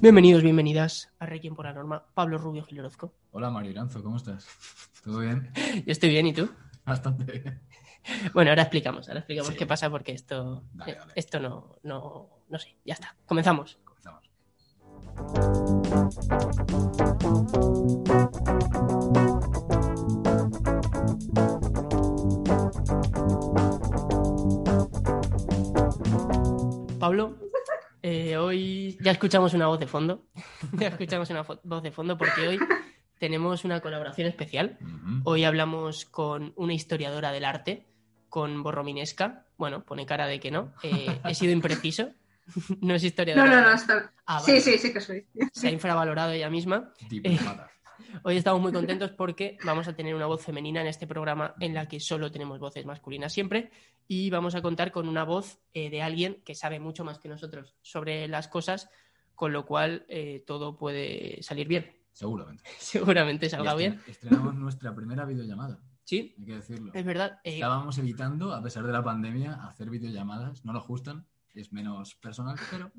Bienvenidos, bienvenidas a Requiem por la Norma. Pablo Rubio Gil Orozco. Hola Mario Iranzo, ¿cómo estás? ¿Todo bien? Yo estoy bien, ¿y tú? Bastante bien. Bueno, ahora explicamos, ahora explicamos Sí. qué pasa porque esto, Dale, dale. esto no, no, no sé, ya está. Comenzamos. Comenzamos. Pablo, eh, hoy ya escuchamos una voz de fondo. ya escuchamos una voz de fondo porque hoy tenemos una colaboración especial. Hoy hablamos con una historiadora del arte, con Borrominesca. Bueno, pone cara de que no. Eh, he sido impreciso. no es No, historiadora. no, no, arte. está... Ah, Sí, vale. sí, sí que soy. Se ha infravalorado ella misma. Hoy estamos muy contentos porque vamos a tener una voz femenina en este programa en la que solo tenemos voces masculinas siempre y vamos a contar con una voz eh, de alguien que sabe mucho más que nosotros sobre las cosas, con lo cual eh, todo puede salir bien. Seguramente. Seguramente salga bien. estre- Estrenamos nuestra primera videollamada, Sí, hay que decirlo. es verdad. eh, Estábamos evitando, a pesar de la pandemia, hacer videollamadas. No nos gustan, es menos personal, pero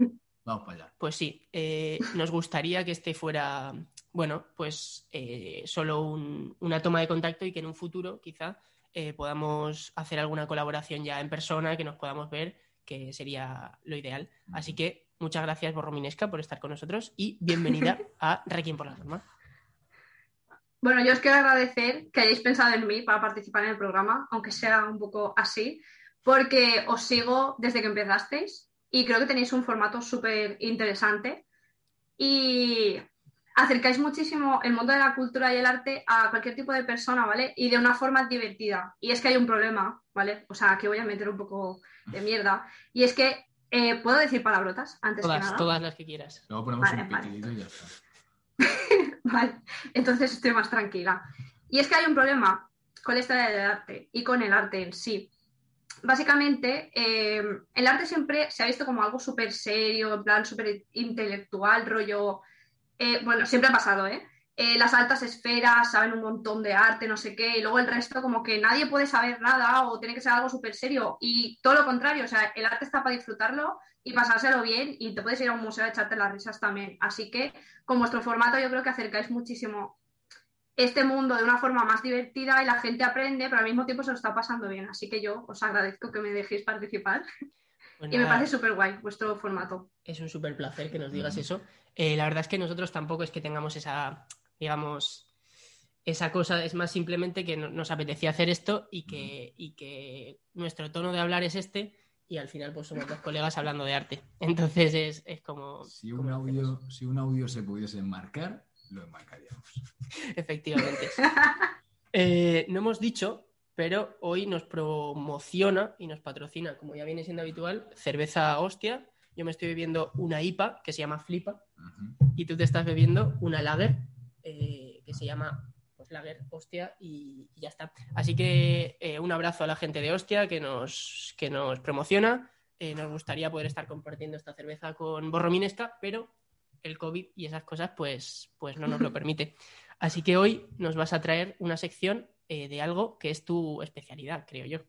vamos para allá. Pues sí, eh, nos gustaría que este fuera, bueno, pues eh, solo un- una toma de contacto y que en un futuro quizá eh, podamos hacer alguna colaboración ya en persona, que nos podamos ver, que sería lo ideal. Así que muchas gracias, Borrominesca, por estar con nosotros y bienvenida a Requiem por la Norma. Bueno, yo os quiero agradecer que hayáis pensado en mí para participar en el programa, aunque sea un poco así, porque os sigo desde que empezasteis y creo que tenéis un formato súper interesante y acercáis muchísimo el mundo de la cultura y el arte a cualquier tipo de persona, ¿vale? Y de una forma divertida. Y es que hay un problema, ¿vale? O sea, que voy a meter un poco de mierda. Y es que, eh, ¿puedo decir palabrotas antes que Todas, nada? todas las que quieras. Luego ponemos Vale, un vale. pitidito y ya está. Vale, entonces estoy más tranquila. Y es que hay un problema con la historia del arte y con el arte en sí. Básicamente, eh, el arte siempre se ha visto como algo súper serio, en plan súper intelectual, rollo. eh, bueno, siempre ha pasado, ¿eh? Eh, Las altas esferas saben un montón de arte, no sé qué, y luego el resto, como que nadie puede saber nada o tiene que ser algo súper serio. Y todo lo contrario, o sea, el arte está para disfrutarlo y pasárselo bien, y te puedes ir a un museo a echarte las risas también. Así que con vuestro formato yo creo que acercáis muchísimo este mundo de una forma más divertida y la gente aprende, pero al mismo tiempo se lo está pasando bien. Así que yo os agradezco que me dejéis participar Pues y me parece súper guay vuestro formato. Es un súper placer que nos digas eso. Eh, la verdad es que nosotros tampoco es que tengamos esa, digamos, esa cosa, es más simplemente que no- nos apetecía hacer esto y que, y que nuestro tono de hablar es este y al final pues somos dos colegas hablando de arte. Entonces es, es como... Si un, audio, si un audio se pudiese enmarcar, lo enmarcaríamos. Efectivamente. Eh, no hemos dicho, pero hoy nos promociona y nos patrocina, como ya viene siendo habitual, cerveza hostia. Yo me estoy bebiendo una IPA que se llama Flipa. Y tú te estás bebiendo una lager eh, que se llama pues, lager hostia y, y ya está. Así que eh, un abrazo a la gente de hostia que nos, que nos promociona. Eh, nos gustaría poder estar compartiendo esta cerveza con Borrominesca, pero el COVID y esas cosas pues, pues no nos lo permite. Así que hoy nos vas a traer una sección eh, de algo que es tu especialidad, creo yo.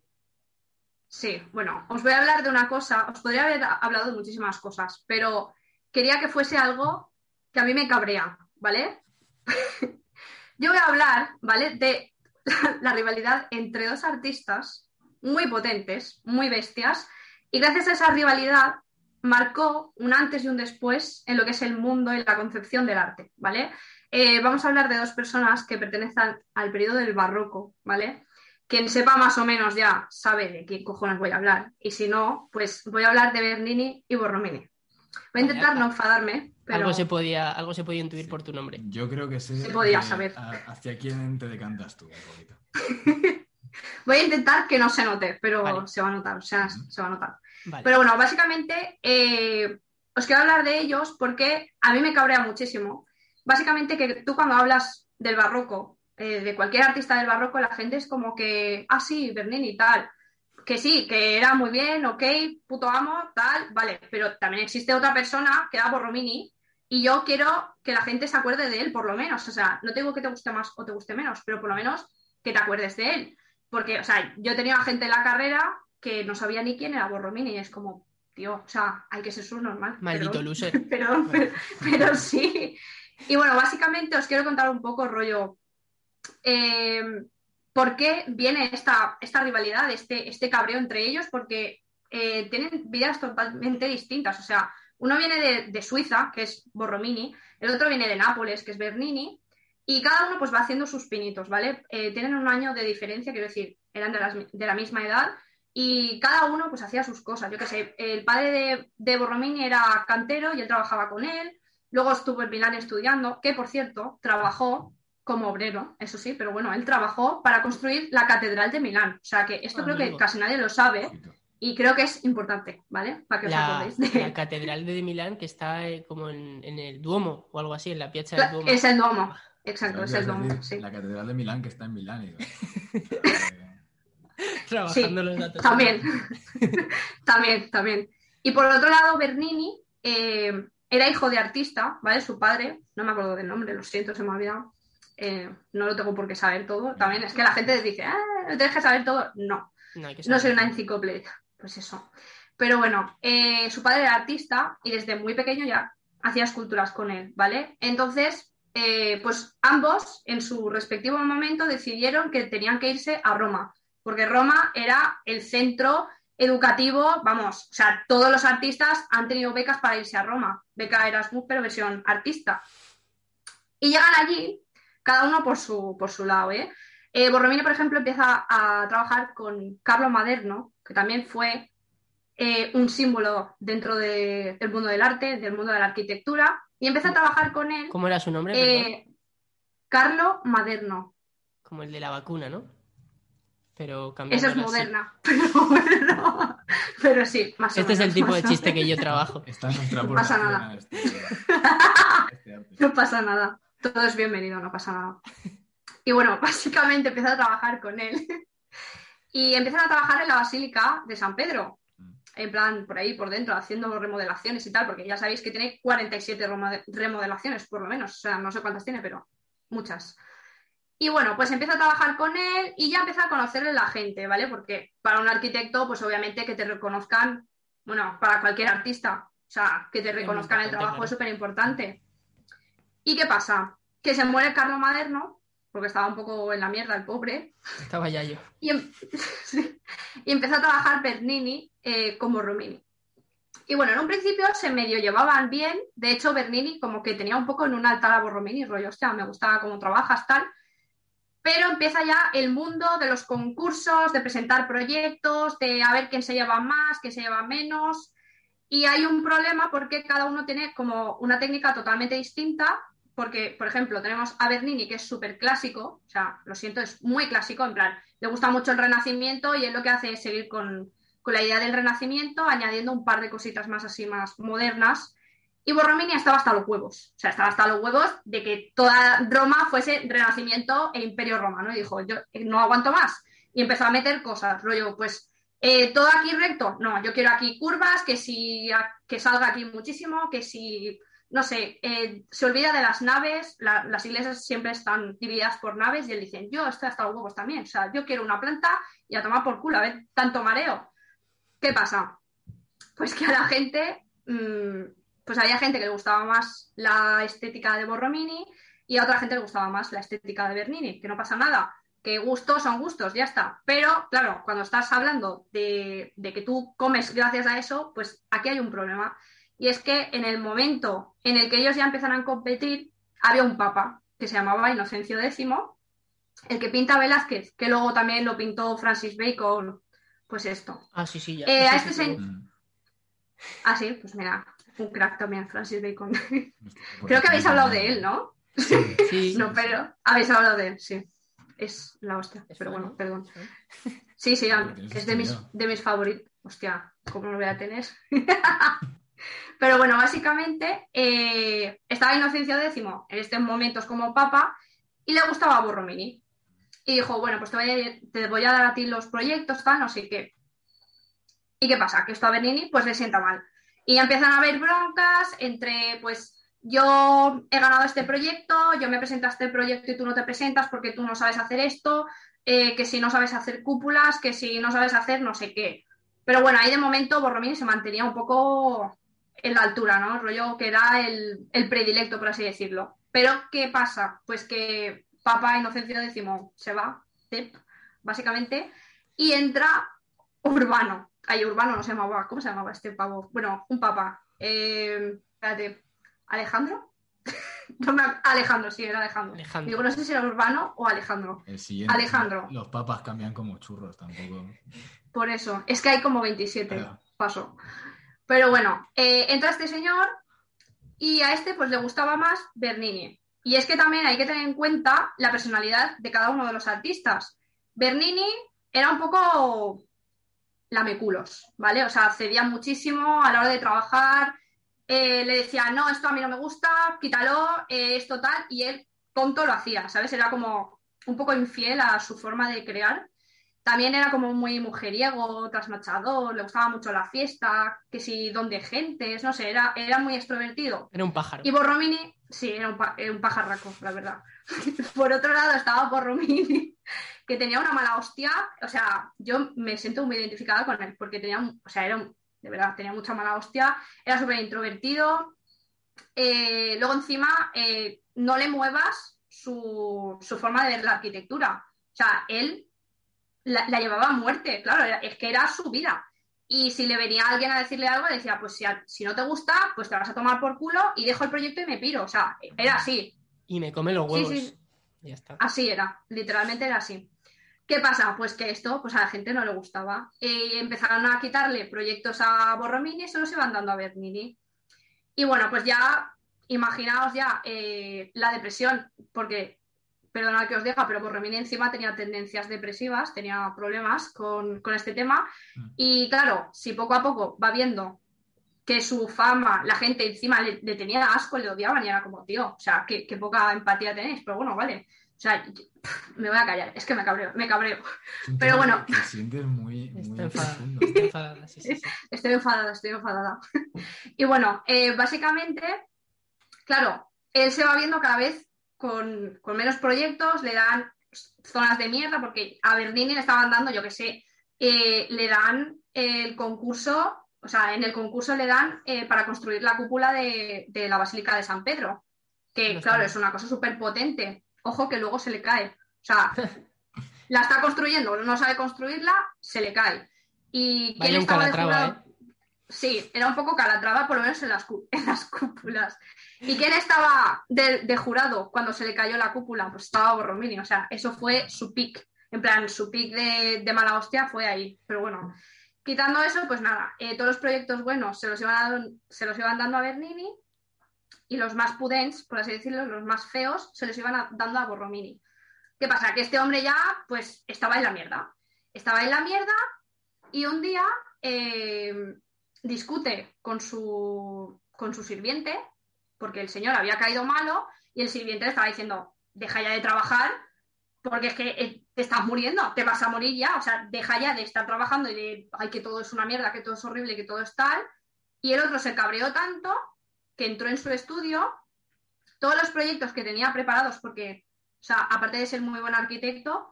Sí, bueno, os voy a hablar de una cosa, os podría haber hablado de muchísimas cosas, pero quería que fuese algo que a mí me cabrea, ¿vale? Yo voy a hablar, ¿vale? De la rivalidad entre dos artistas muy potentes, muy bestias, y gracias a esa rivalidad marcó un antes y un después en lo que es el mundo y la concepción del arte, ¿vale? eh, vamos a hablar de dos personas que pertenecen al periodo del barroco, ¿vale? Quien sepa más o menos ya sabe de qué cojones voy a hablar. Y si no, pues voy a hablar de Bernini y Borromini. Voy a intentar no enfadarme, pero... Algo se podía, algo se podía intuir por tu nombre. Yo creo que sé Se podía saber. a- hacia quién te decantas tú un poquito. Voy a intentar que no se note, pero Vale. se va a notar, o sea, se va a notar. Vale. Pero bueno, básicamente eh, os quiero hablar de ellos porque a mí me cabrea muchísimo. Básicamente que tú cuando hablas del barroco, eh, de cualquier artista del barroco, la gente es como que, ah, sí, Bernini tal. Que sí, que era muy bien, ok, puto amo, tal, vale. Pero también existe otra persona que era Borromini y yo quiero que la gente se acuerde de él, por lo menos. O sea, no tengo que te guste más o te guste menos, pero por lo menos que te acuerdes de él. Porque, o sea, yo he tenido a gente en la carrera que no sabía ni quién era Borromini y es como, tío, o sea, hay que ser subnormal. Maldito Perdón. loser. Perdón, pero, pero sí. Y bueno, básicamente os quiero contar un poco rollo. eh, ¿Por qué viene esta, esta rivalidad, este, este cabreo entre ellos? Porque eh, tienen vidas totalmente distintas. O sea, uno viene de, de Suiza, que es Borromini, el otro viene de Nápoles, que es Bernini, y cada uno pues va haciendo sus pinitos, ¿vale? Eh, tienen un año de diferencia, quiero decir, eran de, las- de la misma edad, y cada uno pues hacía sus cosas. Yo qué sé, el padre de, de Borromini era cantero y él trabajaba con él. Luego estuvo en Milán estudiando, que por cierto, trabajó como obrero, eso sí, pero bueno, él trabajó para construir la Catedral de Milán. O sea que esto Ah, creo que casi nadie lo sabe y creo que es importante, ¿vale? Para que os La, acordéis de la catedral de Milán que está eh, como en, en el Duomo o algo así, en la piazza del Duomo. Es el Duomo, exacto, es el decir sí. La Catedral de Milán, que está en Milán. digo, Trabajando los datos. También, también, también. Y por otro lado, Bernini eh, era hijo de artista, ¿vale? Su padre, no me acuerdo del nombre, lo siento, se me ha olvidado. Eh, no lo tengo por qué saber todo. También es que la gente dice, ah, no tienes que saber todo. No, No, hay que no soy una enciclopedia. Pues eso. Pero bueno, eh, su padre era artista y desde muy pequeño ya hacía esculturas con él, ¿vale? Entonces, eh, pues ambos en su respectivo momento decidieron que tenían que irse a Roma, porque Roma era el centro educativo, vamos, o sea, todos los artistas han tenido becas para irse a Roma, beca Erasmus, pero versión artista. Y llegan allí, cada uno por su, por su lado, ¿eh? Eh, Borromini, por ejemplo, empieza a trabajar con Carlo Maderno, que también fue eh, un símbolo dentro de- del mundo del arte, del mundo de la arquitectura, y empieza a trabajar con él ¿Cómo era su nombre? Eh, Carlo Maderno. Como el de la vacuna, ¿no? Pero cambiando Eso es moderna, pero bueno, pero sí, más o Este es el menos, tipo de chiste que yo trabajo. está en nuestra No pasa nada. este, este. No pasa nada. Todo es bienvenido, no pasa nada. Y bueno, básicamente empieza a trabajar con él. Y empiezan a trabajar en la Basílica de San Pedro. En plan, por ahí, por dentro, haciendo remodelaciones y tal, porque ya sabéis que tiene 47 remode- remodelaciones, por lo menos. O sea, no sé cuántas tiene, pero muchas. Y bueno, pues empieza a trabajar con él y ya empieza a conocerle la gente, ¿vale? Porque para un arquitecto, pues obviamente que te reconozcan, bueno, para cualquier artista, o sea, que te reconozcan el trabajo es súper importante. ¿Y qué pasa? Que se muere Carlo Maderno, porque estaba un poco en la mierda el pobre, Estaba ya yo. y, em- y empezó a trabajar Bernini eh, con Borromini. Y bueno, en un principio se medio llevaban bien, de hecho Bernini como que tenía un poco en un altar a Borromini, rollo, hostia, me gustaba cómo trabajas, tal. Pero empieza ya el mundo de los concursos, de presentar proyectos, de a ver quién se lleva más, quién se lleva menos. Y hay un problema porque cada uno tiene como una técnica totalmente distinta, porque, por ejemplo, tenemos a Bernini, que es súper clásico, o sea, lo siento, es muy clásico, en plan, le gusta mucho el Renacimiento y él lo que hace es seguir con, con la idea del Renacimiento, añadiendo un par de cositas más así, más modernas. Y Borromini estaba hasta los huevos, o sea, estaba hasta los huevos de que toda Roma fuese Renacimiento e Imperio Romano. Y dijo, yo eh, no aguanto más. Y empezó a meter cosas, rollo, pues eh, todo aquí recto, no, yo quiero aquí curvas, que si que salga aquí muchísimo, que si, no sé, eh, se olvida de las naves, la- las iglesias siempre están divididas por naves y él dice, yo estoy hasta los huevos también, o sea, yo quiero una planta y a tomar por culo, a ver, tanto mareo. ¿Qué pasa? Pues que a la gente, mm, pues había gente que le gustaba más la estética de Borromini y a otra gente le gustaba más la estética de Bernini, que no pasa nada, que gustos son gustos, ya está. Pero, claro, cuando estás hablando de, de que tú comes gracias a eso, pues aquí hay un problema. Y es que en el momento en el que ellos ya empiezan a competir, había un papa que se llamaba Inocencio X, el que pinta Velázquez, que luego también lo pintó Francis Bacon, pues esto. Ah, sí, sí, ya. Eh, a Sí, este sí, sí. se-. Ah, sí, pues mira, un crack también, Francis Bacon. Creo que habéis hablado de él, ¿no? Sí. No, pero habéis hablado de él, sí. Es la hostia, Es pero bueno, ¿no? perdón. Sí, sí, es de mis, de mis favoritos. Hostia, ¿cómo lo voy a tener? Pero bueno, básicamente eh, estaba Inocencio X en estos momentos como papa y le gustaba Borromini. Y dijo, bueno, pues te voy, a, te voy a dar a ti los proyectos, tal, no sé qué. ¿Y qué pasa? Que esto a Bernini pues le sienta mal. Y empiezan a haber broncas entre, pues, yo he ganado este proyecto, yo me presento a este proyecto y tú no te presentas porque tú no sabes hacer esto, eh, que si no sabes hacer cúpulas, que si no sabes hacer no sé qué. Pero bueno, ahí de momento Borromini se mantenía un poco en la altura, ¿no? El rollo que era el, el predilecto, por así decirlo. Pero, ¿qué pasa? Pues que Papa Inocencio X se va, básicamente, y entra Urbano. Ay, Urbano no se llamaba, ¿cómo se llamaba este pavo? Bueno, un papa. Eh, espérate, ¿Alejandro? No me ac- Alejandro, sí, era Alejandro. Alejandro. Digo, no sé si era Urbano o Alejandro. El siguiente. Alejandro. Los papas cambian como churros tampoco. Por eso, es que hay como 27, Claro. paso. Pero bueno, eh, entra este señor y a este pues le gustaba más Bernini. Y es que también hay que tener en cuenta la personalidad de cada uno de los artistas. Bernini era un poco lameculos, ¿vale? O sea, cedía muchísimo a la hora de trabajar, eh, le decía, no, esto a mí no me gusta, quítalo, eh, esto tal, y él tonto lo hacía, ¿sabes? Era como un poco infiel a su forma de crear. También era como muy mujeriego, trasnochador, le gustaba mucho la fiesta, que si donde gentes, no sé, era, era muy extrovertido. Era un pájaro. Y Borromini, sí, era un, era un pajarraco, la verdad. Por otro lado estaba Borromini, que tenía una mala hostia. O sea, yo me siento muy identificada con él, porque tenía, o sea, era un- de verdad, tenía mucha mala hostia, era súper introvertido. Eh, luego encima, eh, no le muevas su, su forma de ver la arquitectura. O sea, él la, la llevaba a muerte, claro, es que era su vida. Y si le venía alguien a decirle algo, le decía, pues si, a- si no te gusta, pues te vas a tomar por culo y dejo el proyecto y me piro. O sea, era así, Y me come los huevos. sí. Ya está. así era, literalmente era así. ¿Qué pasa? Pues que esto pues a la gente no le gustaba. Eh, empezaron a quitarle proyectos a Borromini y se los iban dando a Bernini. Y bueno, pues ya, imaginaos ya eh, la depresión, porque, perdonad que os diga, pero Borromini encima tenía tendencias depresivas, tenía problemas con, con este tema. Mm. Y claro, si poco a poco va viendo que su fama, la gente encima le, le tenía asco, le odiaban y era como, tío, o sea, qué, qué poca empatía tenéis, pero bueno, vale. O sea, me voy a callar, es que me cabreo, me cabreo. Pero bueno. Que sientes muy, muy Está enfadada. profundo. Está enfadada, sí, sí, sí. Estoy enfadada, estoy enfadada. Y bueno, eh, básicamente, claro, él se va viendo cada vez con, con menos proyectos, le dan zonas de mierda, porque a Bernini le estaban dando, yo que sé, eh, le dan el concurso, o sea, en el concurso le dan eh, para construir la cúpula de, de la Basílica de San Pedro, que No claro, es una cosa súper potente. Ojo que luego se le cae. O sea, la está construyendo, no sabe construirla, se le cae. ¿Y quién Vaya un estaba de jurado? Sí, era un poco calatrava, por lo menos en las, en las cúpulas. ¿Y quién estaba de, jurado cuando se le cayó la cúpula? Pues estaba Borromini, o sea, eso fue su pick. En plan, su pick de, de mala hostia fue ahí. Pero bueno, quitando eso, pues nada, eh, todos los proyectos buenos se los, iban dando- se los iban dando a Bernini y los más pudents, por así decirlo, los más feos, se los iban a- dando a Borromini. ¿Qué pasa? Que este hombre ya, pues, estaba en la mierda. Estaba en la mierda y un día eh, discute con su, con su sirviente, porque el señor había caído malo y el sirviente le estaba diciendo, deja ya de trabajar, porque es que eh, te estás muriendo, te vas a morir ya, o sea, deja ya de estar trabajando y de, ay, que todo es una mierda, que todo es horrible, que todo es tal. Y el otro se cabreó tanto que entró en su estudio, todos los proyectos que tenía preparados, porque, o sea, aparte de ser muy buen arquitecto,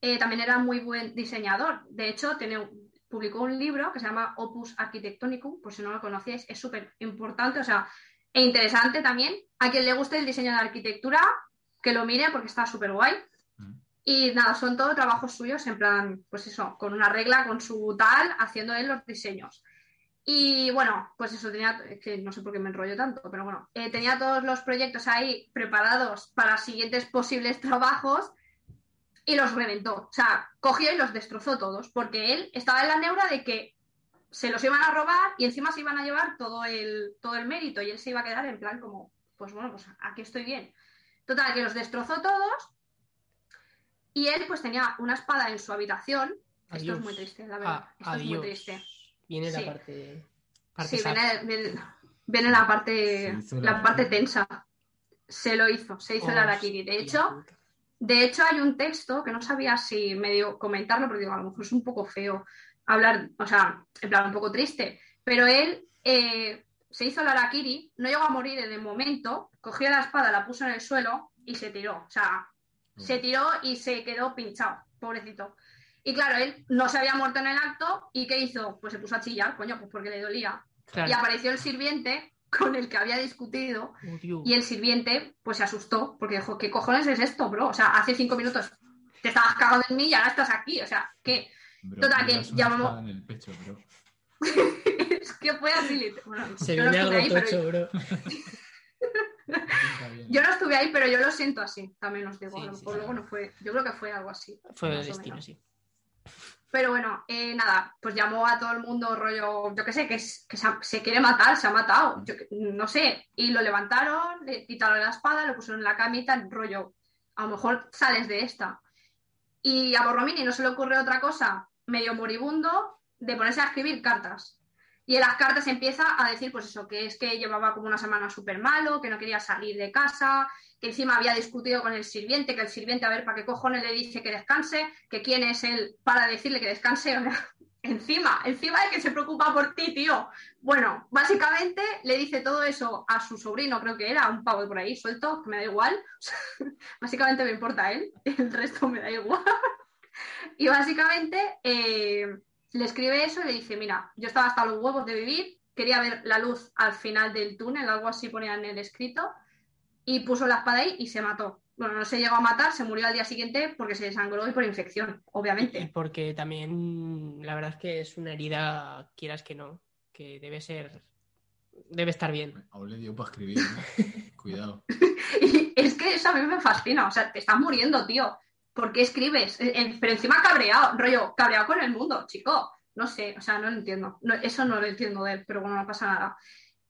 eh, también era muy buen diseñador. De hecho, publicó un libro que se llama Opus Architectonicum, por si no lo conocéis, es súper importante, o sea, e interesante también. A quien le guste el diseño de arquitectura, que lo mire porque está súper guay. Mm. Y nada, son todos trabajos suyos, en plan, pues eso, con una regla, con su tal, haciendo él los diseños. Y bueno, pues eso tenía, es que no sé por qué me enrollo tanto, pero bueno, eh, tenía todos los proyectos ahí preparados para siguientes posibles trabajos y los reventó. O sea, cogió y los destrozó todos, porque él estaba en la neura de que se los iban a robar y encima se iban a llevar todo el, todo el mérito y él se iba a quedar en plan como, pues bueno, pues aquí estoy bien. Total, que los destrozó todos y él pues tenía una espada en su habitación. Esto Adiós. es muy triste, la verdad. Ah, Esto es muy adiós. triste. Viene la parte. parte Sí, viene, viene- viene la parte, la la- parte tensa. Se lo hizo, se hizo el Arakiri. De hecho, de hecho, hay un texto que no sabía si medio comentarlo, porque digo, a lo mejor es un poco feo hablar, o sea, en plan un poco triste, pero él eh, se hizo el Arakiri, no llegó a morir en el momento, cogió la espada, la puso en el suelo y se tiró. O sea, se tiró y se quedó pinchado, pobrecito. Y claro, él no se había muerto en el acto y ¿qué hizo? Pues se puso a chillar, coño, pues porque le dolía. Claro. Y apareció el sirviente con el que había discutido Oh, y el sirviente pues se asustó porque dijo, ¿qué cojones es esto, bro? O sea, hace cinco minutos te estabas cagando en mí y ahora estás aquí. O sea, que Bro, Total, que llamamos- en el pecho, bro. es que fue así. Bueno, Se no viene estuve algo ahí, pero- tocho, bro. Yo no estuve ahí, pero yo lo siento así, también os digo. Sí, a lo sí, mejor sí. luego no fue. Yo creo que fue algo así. Fue el destino, menos. sí. Pero bueno, eh, nada, pues llamó a todo el mundo rollo, yo qué sé, que, es- que se, ha- se quiere matar, se ha matado, yo no sé. Y lo levantaron, le quitaron la espada, lo pusieron en la camita, rollo, a lo mejor sales de esta. Y a Borromini no se le ocurre otra cosa, medio moribundo, de ponerse a escribir cartas. Y en las cartas empieza a decir, pues eso, que es que llevaba como una semana súper malo, que no quería salir de casa, que encima había discutido con el sirviente, que el sirviente, a ver, ¿para qué cojones le dice que descanse? Que quién es él para decirle que descanse. Encima, encima de que se preocupa por ti, tío. Bueno, básicamente le dice todo eso a su sobrino, creo que era, un pavo por ahí suelto, que me da igual. básicamente me importa él, el resto me da igual. y básicamente eh, le escribe eso y le dice, mira, yo estaba hasta los huevos de vivir, quería ver la luz al final del túnel, algo así ponía en el escrito, y puso la espada ahí y se mató. Bueno, no se llegó a matar, se murió al día siguiente porque se desangró y por infección, Y obviamente. porque también la verdad es que es una herida, quieras que no, que debe ser. Debe estar bien. Aún le dio para escribir. Cuidado. Y es que eso a mí me fascina, o sea, te estás muriendo, tío. ¿Por qué escribes? Eh, Pero encima cabreado, rollo, cabreado con el mundo, chico. No sé, o sea, no lo entiendo. No, eso no lo entiendo de él, pero bueno, no pasa nada.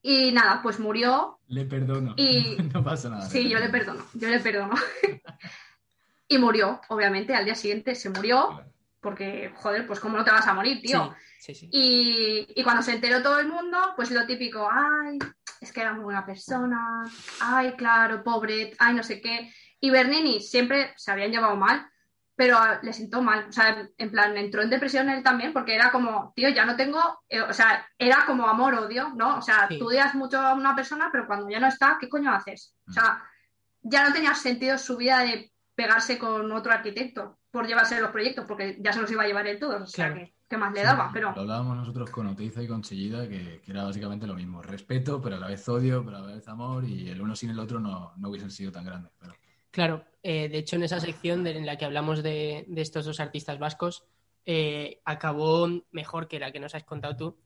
Y nada, pues murió, Le perdono. Y- No pasa nada. Sí, yo le perdono, yo le perdono. y murió, obviamente, al día siguiente se murió, porque, joder, pues cómo no te vas a morir, tío. Sí, sí, sí. Y, y cuando se enteró todo el mundo, pues lo típico, ay, es que era muy buena persona, ay, claro, pobre, ay, no sé qué. Y Bernini siempre se habían llevado mal, pero le sentó mal, o sea, en plan, entró en depresión él también, porque era como, tío, ya no tengo, eh, o sea, era como amor-odio, ¿no? O sea, Sí. tú odias mucho a una persona, pero cuando ya no está, ¿qué coño haces? O sea, ya no tenía sentido su vida de pegarse con otro arquitecto por llevarse los proyectos, porque ya se los iba a llevar él todos, o sea, Claro. que, ¿qué más le Sí, daba? Pero... Lo hablábamos nosotros con Oteiza y con Chillida, que, que era básicamente lo mismo. Respeto, pero a la vez odio, pero a la vez amor, y el uno sin el otro no, no hubiesen sido tan grandes. Pero... Claro, eh, de hecho en esa sección de- en la que hablamos de, de estos dos artistas vascos, eh, acabó mejor que la que nos has contado tú,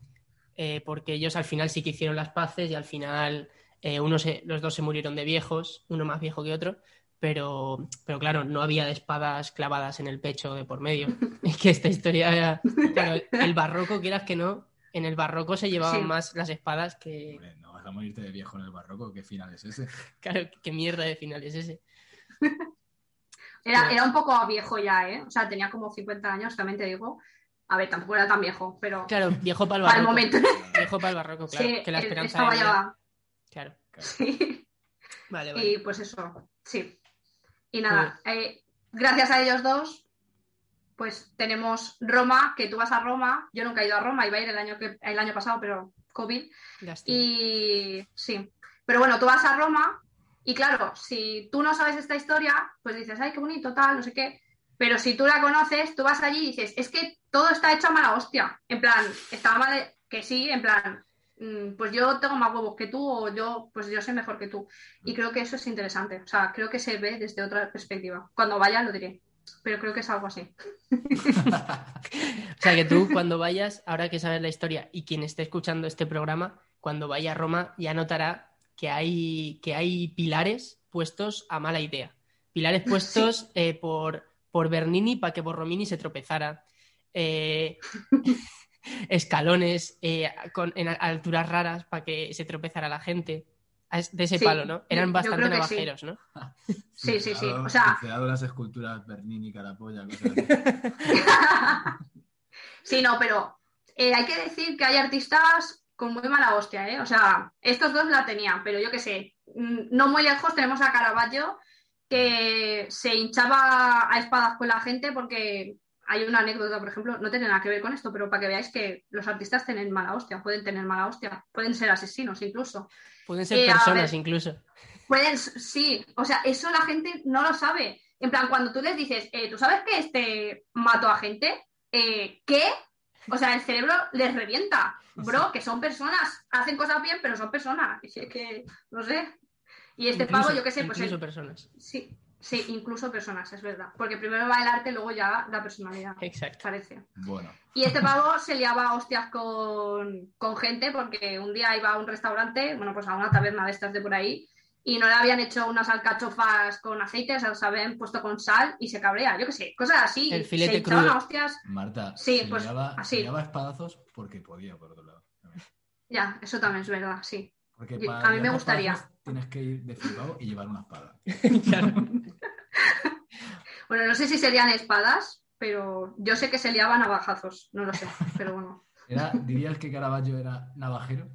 eh, porque ellos al final sí que hicieron las paces y al final eh, uno se- los dos se murieron de viejos, uno más viejo que otro, pero, pero claro, no había de espadas clavadas en el pecho de por medio. Es que esta historia era, claro, el barroco, quieras que no, en el barroco se llevaban Sí. más las espadas que, Hombre, no vas a morirte de viejo en el barroco, ¿qué final es ese? claro, qué mierda de final es ese. Era, Claro. era un poco viejo ya, ¿eh? O sea, tenía como 50 años, también te digo. A ver, tampoco era tan viejo, pero Claro, viejo para el para el barroco. momento Viejo para el barroco, claro. sí, que la esperanza estaba era- ya... Claro. Sí. Vale, vale. Y pues eso, sí. Y nada, eh, gracias a ellos dos, pues tenemos Roma, que tú vas a Roma. Yo nunca he ido a Roma, iba a ir el año, que, el año pasado, pero COVID. Lástima. Y sí, pero bueno, tú vas a Roma y claro, si tú no sabes esta historia, pues dices, ay, qué bonito, tal, no sé qué. Pero si tú la conoces, tú vas allí y dices, es que todo está hecho a mala hostia. En plan, estaba mal, que sí, en plan, mm, pues yo tengo más huevos que tú o yo, pues yo sé mejor que tú. Y creo que eso es interesante. O sea, creo que se ve desde otra perspectiva. Cuando vaya lo diré. pero creo que es algo así. O sea que tú cuando vayas, ahora que sabes la historia y quien esté escuchando este programa, cuando vaya a Roma ya notará que hay, que hay pilares puestos a mala idea. Pilares puestos eh, por, por Bernini para que Borromini se tropezara. Eh, escalones eh, con, en alturas raras para que se tropezara la gente. De ese Sí, palo, ¿no? Eran bastante sí. navajeros, ¿no? Sí, sí, sí, o sea- las esculturas Bernini, Carapolla, cosas así. sí, no, pero eh, hay que decir que hay artistas con muy mala hostia, ¿eh? O sea, estos dos la tenían, pero yo qué sé, mm, no muy lejos tenemos a Caravaggio que se hinchaba a espadas con la gente porque hay una anécdota, por ejemplo, no tiene nada que ver con esto, pero para que veáis que los artistas tienen mala hostia, pueden tener mala hostia, pueden ser asesinos incluso. Pueden ser Eh, personas ver. incluso. Pueden, sí, o sea, eso la gente no lo sabe. En plan, cuando tú les dices, eh, ¿tú sabes que este mató a gente? Eh, ¿Qué? O sea, el cerebro les revienta. Bro, que son personas, hacen cosas bien, pero son personas. Y si es que, no sé. Y este Incluso- pavo, yo qué sé, pues incluso él- personas. sí, sí, incluso personas, es verdad. Porque primero va el arte, luego ya la personalidad, Exacto. parece. Bueno, Y este pavo se liaba a hostias con, con gente porque un día iba a un restaurante, bueno, pues a una taberna de estas de por ahí, y no le habían hecho unas alcachofas con aceite, se las habían puesto con sal y se cabrea. Yo qué sé, cosas así. El filete se crudo. a hostias. Marta, Sí, se, pues, así. espadazos porque podía, por otro lado. Ya, eso también es verdad, sí. Porque Yo- a mí me gustaría. Tienes que ir de flipado y llevar una espada. Claro. Bueno, no sé si serían espadas, pero yo sé que se liaban a navajazos, no lo sé, pero bueno. Era, ¿Dirías que Caravaggio era navajero?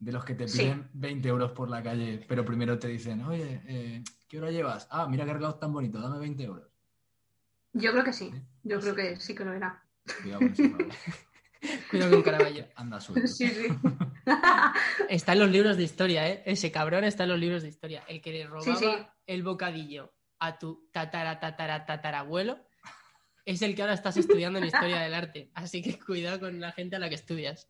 De los que te Sí. piden 20 euros por la calle, pero primero te dicen, oye, eh, ¿qué hora llevas? Ah, mira qué reloj tan bonito, dame 20 euros. Yo creo que sí, yo creo que sí que lo era. Cuidado con. Cuidado Caravaggio. Anda suelto. Sí, sí. Está en los libros de historia, ¿eh? Ese cabrón está en los libros de historia. El que le robaba Sí, sí. el bocadillo a tu tatara, tatara, tatarabuelo es el que ahora estás estudiando en historia del arte. Así que cuidado con la gente a la que estudias.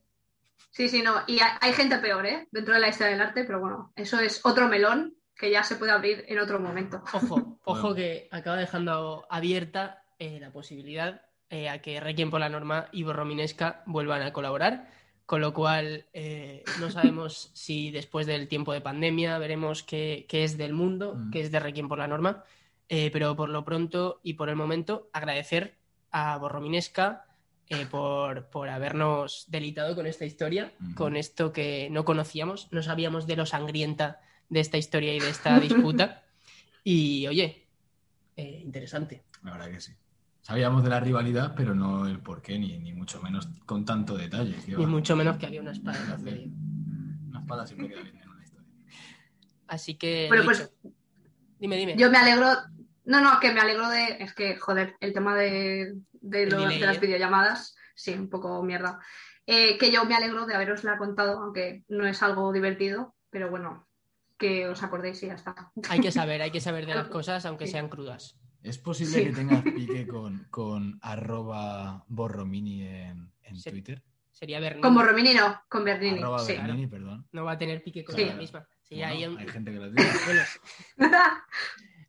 Sí, sí, no. Y hay, hay gente peor, ¿eh? Dentro de la historia del arte, pero bueno, eso es otro melón que ya se puede abrir en otro momento. Ojo, ojo Bueno. que acaba dejando abierta eh, la posibilidad eh, a que Requiem por la Norma y Borrominesca vuelvan a colaborar, con lo cual eh, no sabemos si después del tiempo de pandemia veremos qué, qué es del mundo, Mm. qué es de Requiem por la Norma, eh, pero por lo pronto y por el momento agradecer a Borrominesca eh, por, por habernos delitado con esta historia, con esto que no conocíamos, no sabíamos de lo sangrienta de esta historia y de esta disputa. Y oye, eh, interesante. La verdad que sí. Sabíamos de la rivalidad, pero no el por qué, ni, ni mucho menos con tanto detalle. Ni va. mucho menos que había una espada en el medio. Una espada siempre queda bien en una historia. Así que. Bueno, lo pues dicho. Dime, dime. yo me alegro. No, no, que me alegro de. Es que, joder, el tema de, de, las ¿eh? videollamadas, sí, un poco mierda. Eh, que yo me alegro de haberosla contado, aunque no es algo divertido, pero bueno, que os acordéis y ya está. Hay que saber, hay que saber de las cosas, aunque Sí. sean crudas. ¿Es posible Sí. que tengas pique con, con arroba borromini en, en. Twitter? Sería Bernini. Con Borromini no, con Bernini. Arroba sí. Bernini, perdón. No va a tener pique con Sí. ella misma. Sería Bueno, un- Hay gente que lo tiene.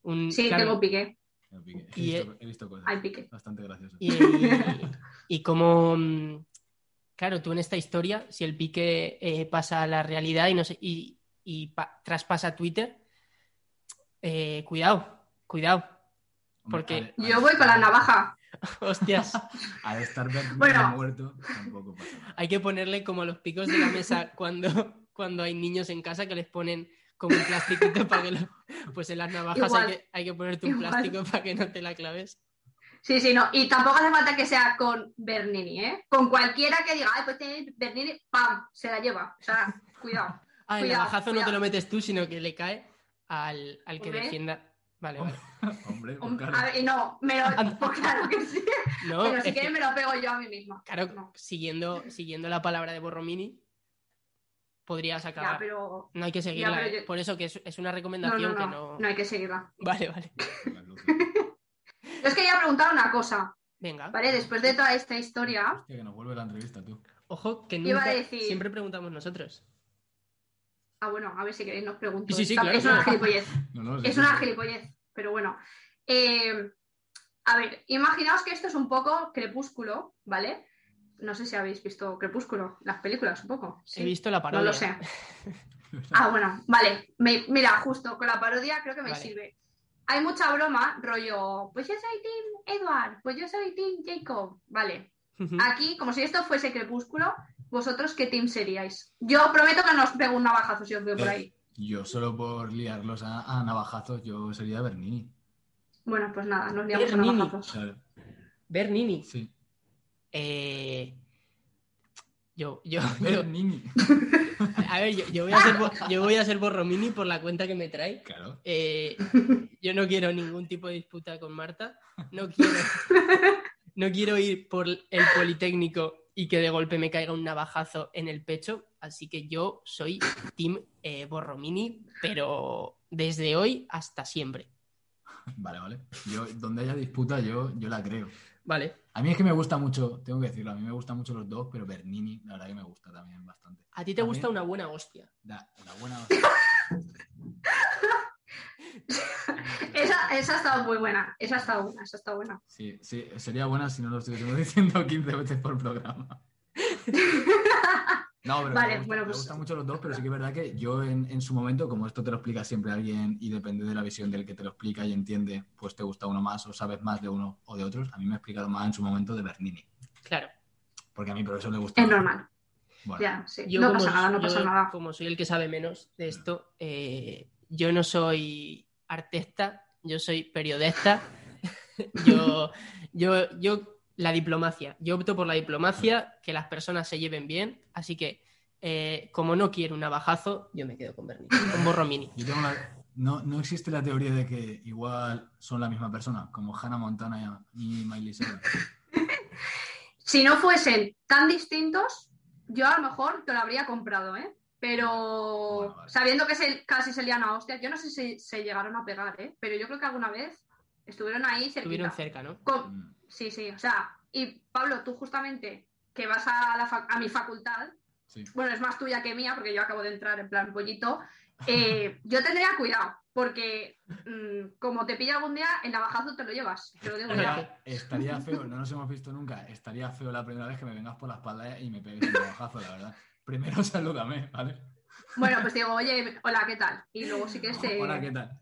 un- sí, claro, tengo pique. Tengo pique. He, Y, visto, he visto cosas Hay pique. bastante graciosas. Y, y como, mm, claro, tú en esta historia, si el pique eh, pasa a la realidad y, no sé, y, y pa- traspasa Twitter, eh, cuidado, cuidado. Hombre, porque al- al Yo voy con la navaja. Hostias, Al estar Bueno. muerto, tampoco pasa hay que ponerle como los picos de la mesa cuando, cuando hay niños en casa que les ponen como un plastiquito para que lo... Pues en las navajas Igual. hay que, hay que ponerte un Igual. plástico para que no te la claves. Sí, sí, no. Y tampoco hace falta que sea con Bernini, ¿eh? Con cualquiera que diga, ay, pues tiene Bernini, ¡pam! Se la lleva. O sea, cuidado. Ah, el Cuidado, navajazo no te lo metes tú, sino que le cae al, al que Hombre. defienda. Vale, vale. Hombre, pues. A ver, y no, me lo... pues claro que sí. No, Pero si que- quieres me lo pego yo a mí misma. Claro, No. siguiendo, siguiendo la palabra de Borromini, podrías acabar. Ya, pero... No hay que seguirla. ¿eh? yo- Por eso que es, es una No, recomendación no, que no. no. No hay que seguirla. Vale, vale. Luces. Yo os quería preguntar una cosa, Venga. ¿vale? Después de toda esta historia... Hostia, que nos vuelve la entrevista, tú. Ojo, que Iba a nunca. decir- Siempre preguntamos nosotros. Ah, bueno, a ver si queréis nos pregunto. Sí, sí, claro, Es una gilipollez. No, no, sí, Es sí, una sí. gilipollez, pero bueno. Eh, A ver, imaginaos que esto es un poco crepúsculo, ¿vale? No sé si habéis visto Crepúsculo, las películas un poco. He visto la No parodia. lo sé. Ah, bueno, vale. Me- mira, justo con la parodia creo que me Vale. sirve. Hay mucha broma, rollo, pues yo soy Team Edward, pues yo soy Team Jacob. Vale. Aquí, como si esto fuese Crepúsculo, ¿vosotros qué team seríais? Yo prometo que no os pego un navajazo si os veo por ahí. Yo solo por liarlos a, a navajazos, yo sería Bernini. Bueno, pues nada, nos liamos a Bernini. navajazos. Claro, Bernini. sí. Eh, Yo, yo, yo- a ver, yo, yo voy a ser, yo voy a ser borromini por la cuenta que me trae. Claro. Eh, yo no quiero ningún tipo de disputa con Marta. No quiero, no quiero ir por el Politécnico y que de golpe me caiga un navajazo en el pecho. Así que yo soy Team eh, Borromini, pero desde hoy hasta siempre. Vale, vale. Yo, donde haya disputa, yo, yo la creo. Vale. A mí es que me gusta mucho, tengo que decirlo, a mí me gustan mucho los dos, pero Bernini, la verdad que me gusta también bastante. A ti te A gusta mí- una buena hostia. Da, la buena. Esa, esa ha estado muy buena. Esa ha estado buena, esa ha estado buena. Sí, sí, sería buena si no lo estuviésemos diciendo 15 veces por programa. No, pero Vale, me, gusta, bueno, me pues- gustan mucho los dos, pero sí que es verdad que yo en, en su momento, como esto te lo explica siempre alguien y depende de la visión del que te lo explica y entiende, pues te gusta uno más o sabes más de uno o de otros. A mí me ha explicado más en su momento de Bernini, Claro. porque a mi profesor le gusta. Es normal. Bueno, Ya, sí. Yo no como, pasa nada, no yo pasa nada. como soy el que sabe menos de esto, eh, yo no soy artista, yo soy periodista. yo, yo, yo, la diplomacia. Yo opto por la diplomacia, que las personas se lleven bien. Así que, eh, como no quiero un navajazo, yo me quedo con Bernie, con Borromini. yo tengo la- no, no existe la teoría de que igual son la misma persona, como Hannah Montana y Miley Cyrus. Si no fuesen tan distintos, yo a lo mejor te lo habría comprado, ¿eh? Pero Bueno, vale. sabiendo que se- casi se lían a hostias, yo no sé si se llegaron a pegar, ¿eh? Pero yo creo que alguna vez estuvieron ahí cerquita. Estuvieron cerca, ¿no? Con- Mm. Sí, sí, o sea, y Pablo, tú justamente que vas a, la a mi facultad, Sí. bueno, es más tuya que mía porque yo acabo de entrar en plan pollito, eh, yo tendría cuidado porque mm, como te pilla algún día, el navajazo te lo llevas, te lo digo ya. Estaría, estaría feo, no nos hemos visto nunca. Estaría feo la primera vez que me vengas por la espalda y me pegues un navajazo, la verdad. Primero salúdame, ¿vale? Bueno, pues digo, oye, hola, ¿qué tal? Y luego sí que te, Hola, ¿qué tal?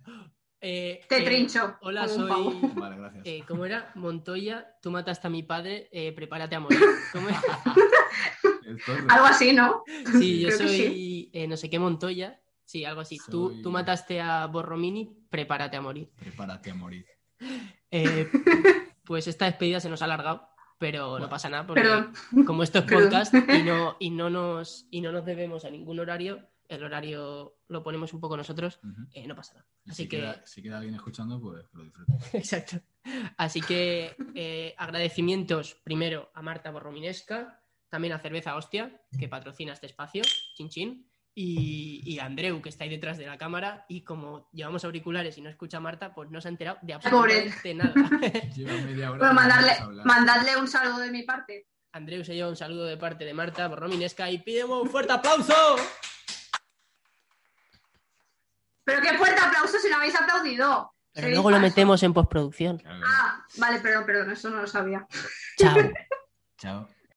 Eh, te eh, trincho. Hola, soy. Vale, gracias. Eh, ¿Cómo era? Montoya, tú mataste a mi padre, eh, prepárate a morir. ¿Cómo era? Algo así, ¿no? Sí, yo Creo soy eh, no sé qué Montoya. Sí, algo así. Tú, Soy- tú mataste a Borromini, prepárate a morir. Prepárate a morir. Eh, pues esta despedida se nos ha alargado, pero no pasa nada, porque como esto es podcast y no, y, no nos, y no nos debemos a ningún horario, el horario lo ponemos un poco nosotros, eh, no pasa nada. Así si, que, queda, si queda alguien escuchando, pues que lo disfrute. exacto. Así que eh, agradecimientos primero a Marta Borrominesca, también a Cerveza Hostia, que patrocina este espacio, chin chin, y, y a Andreu, que está ahí detrás de la cámara, y como llevamos auriculares y no escucha a Marta, pues no se ha enterado de absolutamente nada. Lleva media hora. Bueno, mandarle, mandadle un saludo de mi parte. Andreu se lleva un saludo de parte de Marta Borrominesca y pidemos un fuerte aplauso. Pero qué fuerte aplauso si no habéis aplaudido. Pero luego lo metemos en postproducción. Ah, vale, perdón, perdón, eso no lo sabía. Chao. Chao.